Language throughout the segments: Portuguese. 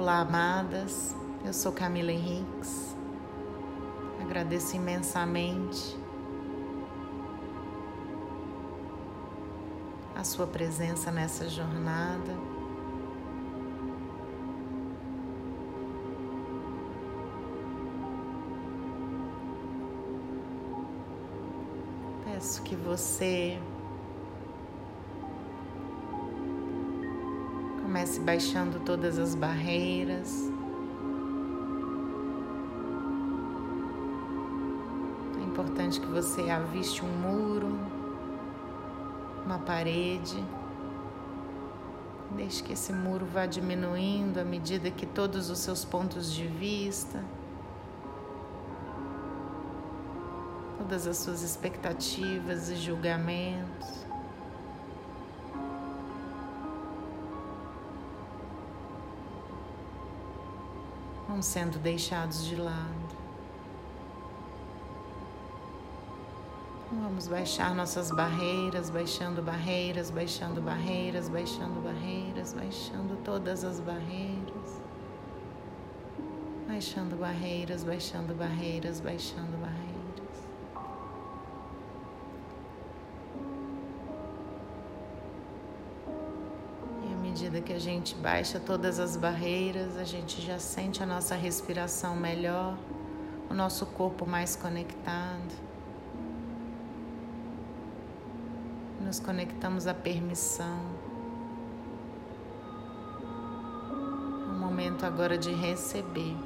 Olá, amadas. Eu sou Camila Henriques. Agradeço imensamente a sua presença nessa jornada. Peço que você comece baixando todas as barreiras. É importante que você aviste um muro, uma parede. Deixe que esse muro vá diminuindo à medida que todos os seus pontos de vista, todas as suas expectativas e julgamentos vão sendo deixados de lado. Vamos baixar nossas barreiras, baixando barreiras, baixando barreiras, baixando barreiras, baixando todas as barreiras. Baixando barreiras, baixando barreiras, baixando barreiras. Medida que a gente baixa todas as barreiras, a gente já sente a nossa respiração melhor, o nosso corpo mais conectado. Nos conectamos à permissão. É o momento agora de receber.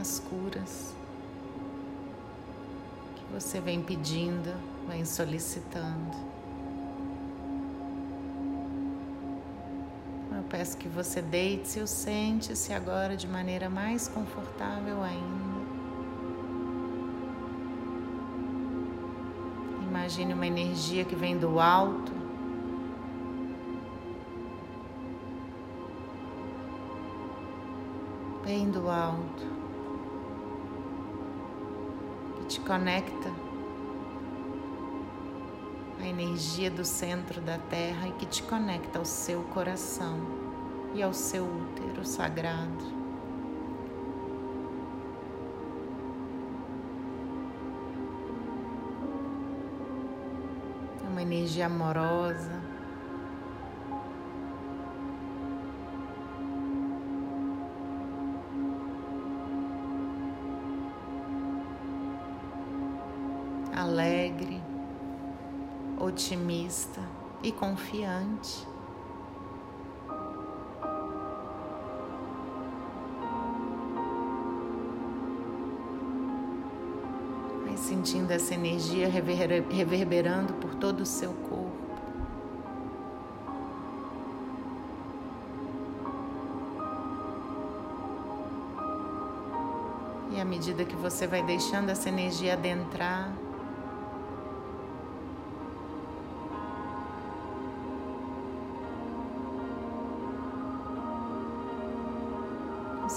As curas você vem pedindo vem solicitando. Eu peço que você deite-se ou sente-se agora de maneira mais confortável ainda. Imagine uma energia que vem do alto. Bem do alto, que te conecta a energia do centro da Terra e que te conecta ao seu coração e ao seu útero sagrado. É uma energia amorosa. Alegre otimista e confiante. Vai sentindo essa energia reverberando por todo o seu corpo. E à medida que você vai deixando essa energia adentrar,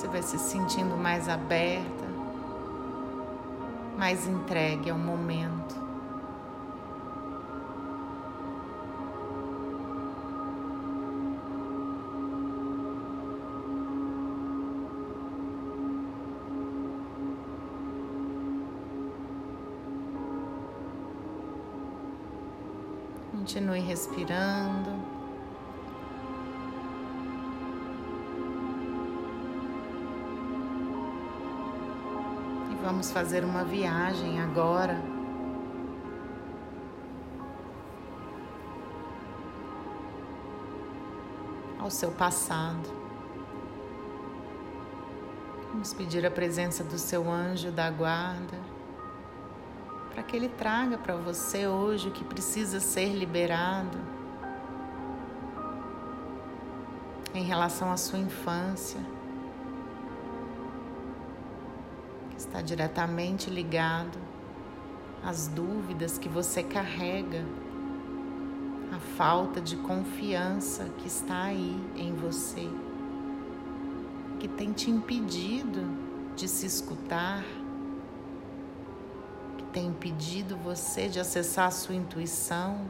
Você vai se sentindo mais aberta, mais entregue ao momento. Continue respirando. Vamos fazer uma viagem agora. Ao seu passado. Vamos pedir a presença do seu anjo da guarda para que ele traga para você hoje o que precisa ser liberado em relação à sua infância. Está diretamente ligado às dúvidas que você carrega, à falta de confiança que está aí em você, que tem te impedido de se escutar, que tem impedido você de acessar a sua intuição,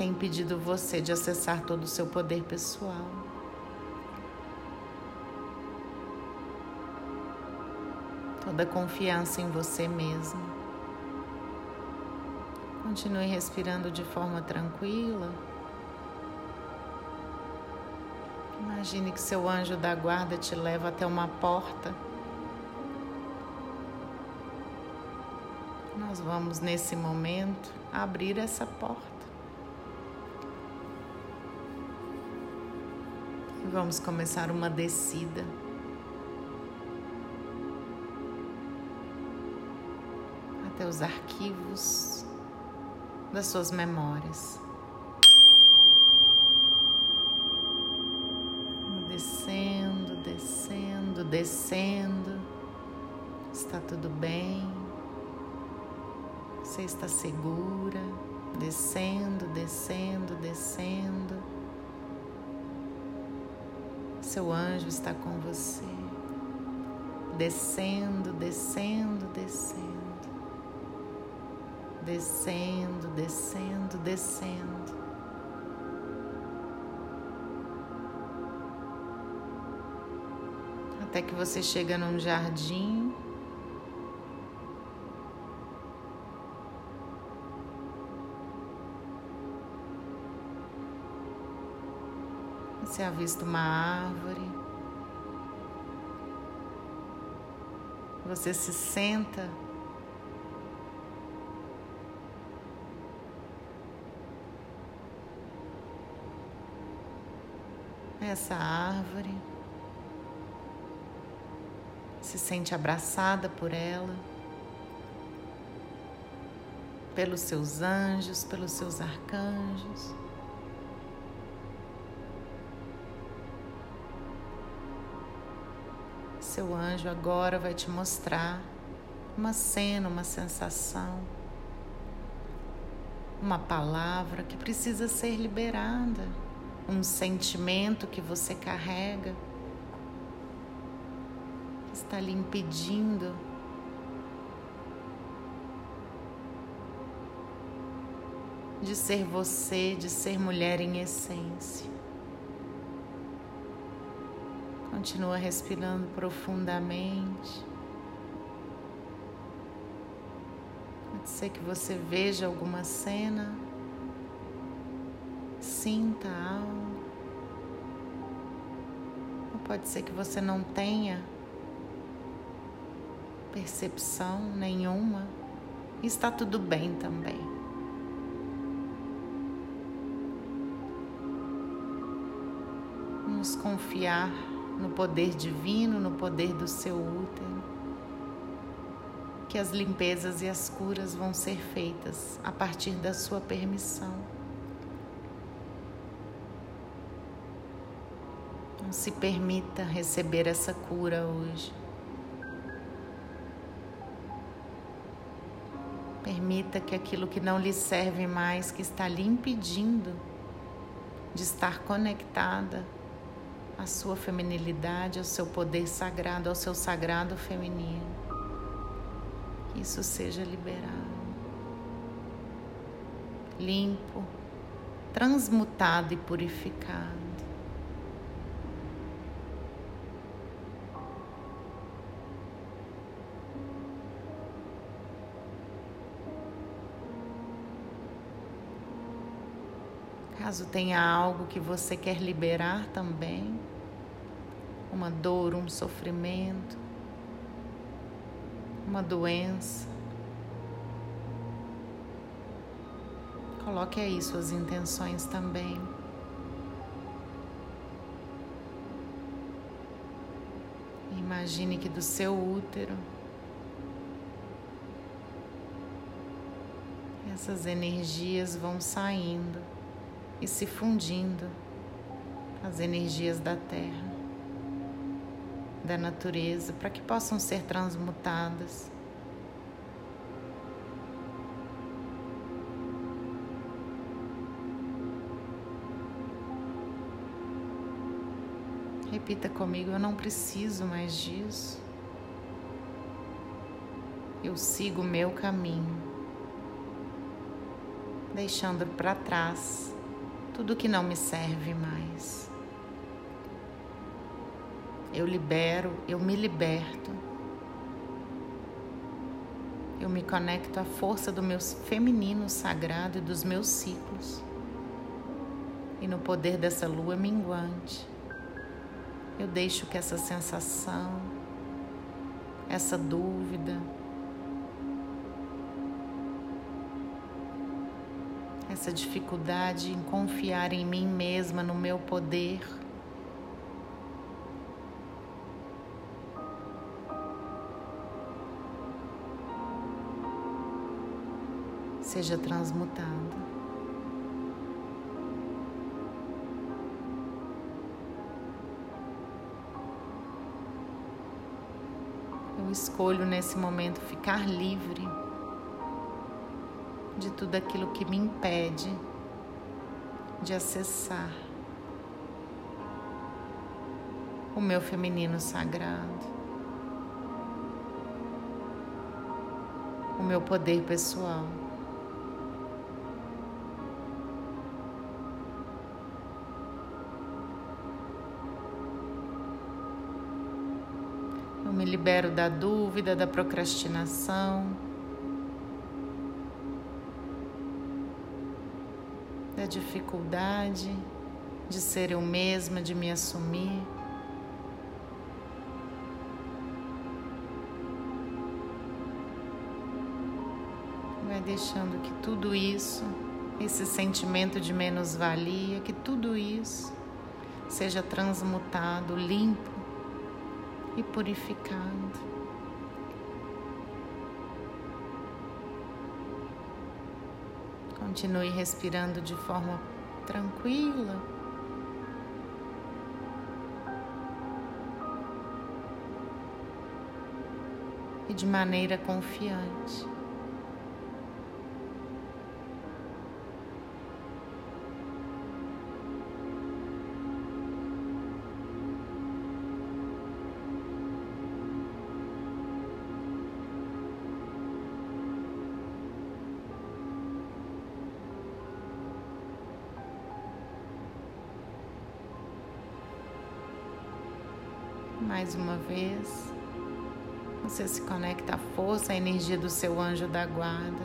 tem impedido você de acessar todo o seu poder pessoal. Toda confiança em você mesmo. Continue respirando de forma tranquila. Imagine que seu anjo da guarda te leva até uma porta. Nós vamos nesse momento abrir essa porta. Vamos começar uma descida. Até os arquivos das suas memórias. Descendo, descendo, descendo. Está tudo bem. Você está segura. Descendo, descendo, descendo. Seu anjo está com você. Descendo, descendo, descendo descendo, descendo, descendo. Até que você chega num jardim. Você avista uma árvore. Você se senta essa árvore, se sente abraçada por ela, pelos seus anjos, pelos seus arcanjos. Seu anjo agora vai te mostrar uma cena, uma sensação, uma palavra que precisa ser liberada um sentimento que você carrega que está lhe impedindo de ser você, de ser mulher em essência. Continua respirando profundamente. Pode ser que você veja alguma cena sinta algo. Ou pode ser que você não tenha percepção nenhuma. Está tudo bem também. Vamos confiar no poder divino, no poder do seu útero. Que as limpezas e as curas vão ser feitas a partir da sua permissão. Não se permita receber essa cura hoje. Permita que aquilo que não lhe serve mais, que está lhe impedindo de estar conectada à sua feminilidade, ao seu poder sagrado, ao seu sagrado feminino, que isso seja liberado, limpo, transmutado e purificado. Caso tenha algo que você quer liberar também, uma dor, um sofrimento, uma doença, coloque aí suas intenções também. Imagine que do seu útero essas energias vão saindo e se fundindo as energias da terra, da natureza, para que possam ser transmutadas. Repita comigo: eu não preciso mais disso. Eu sigo o meu caminho. deixando para trás tudo que não me serve mais. Eu libero, eu me liberto. Eu me conecto à força do meu feminino sagrado e dos meus ciclos. E no poder dessa lua minguante, eu deixo que essa sensação, essa dúvida, essa dificuldade em confiar em mim mesma, no meu poder, seja transmutado. Eu escolho nesse momento ficar livre de tudo aquilo que me impede de acessar o meu feminino sagrado, o meu poder pessoal. Eu me libero da dúvida, da procrastinação. Da dificuldade de ser eu mesma, de me assumir. Vai deixando que tudo isso, esse sentimento de menos-valia, que tudo isso seja transmutado, limpo e purificado. Continue respirando de forma tranquila. E de maneira confiante. Mais uma vez. Você se conecta à força, à energia do seu anjo da guarda.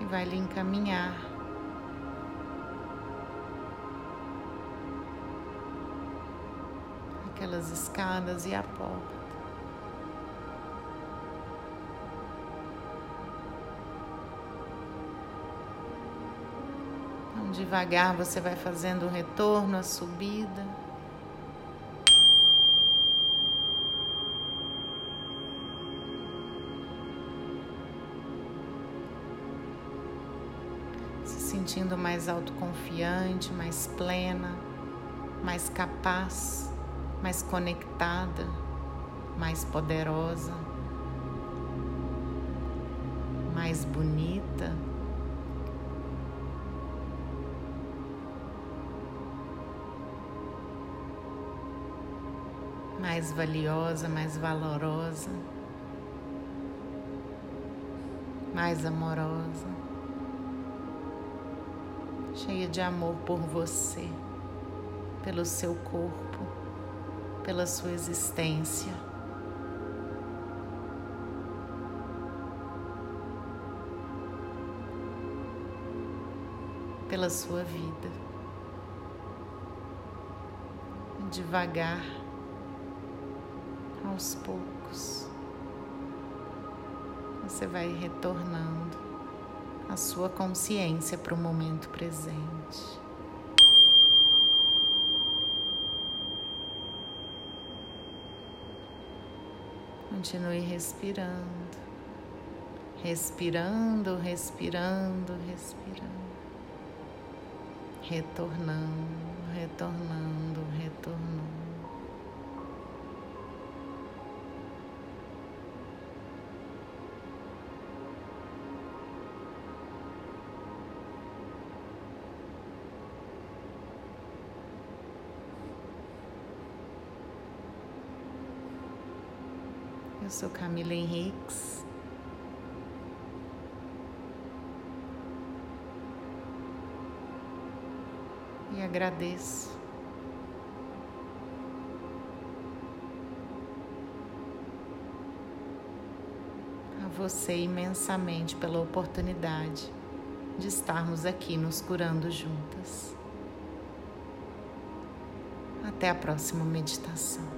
E vai lhe encaminhar. Aquelas escadas e a porta. Devagar você vai fazendo o retorno, a subida. Se sentindo mais autoconfiante, mais plena, mais capaz, mais conectada, mais poderosa, mais bonita. Mais valiosa, mais valorosa, mais amorosa, cheia de amor por você, pelo seu corpo, pela sua existência. Pela sua vida. Devagar aos poucos, você vai retornando a sua consciência para o momento presente. Continue respirando, respirando, respirando, respirando, retornando, retornando, retornando. Eu sou Camila Henriques. E agradeço a você imensamente pela oportunidade de estarmos aqui nos curando juntas. Até a próxima meditação.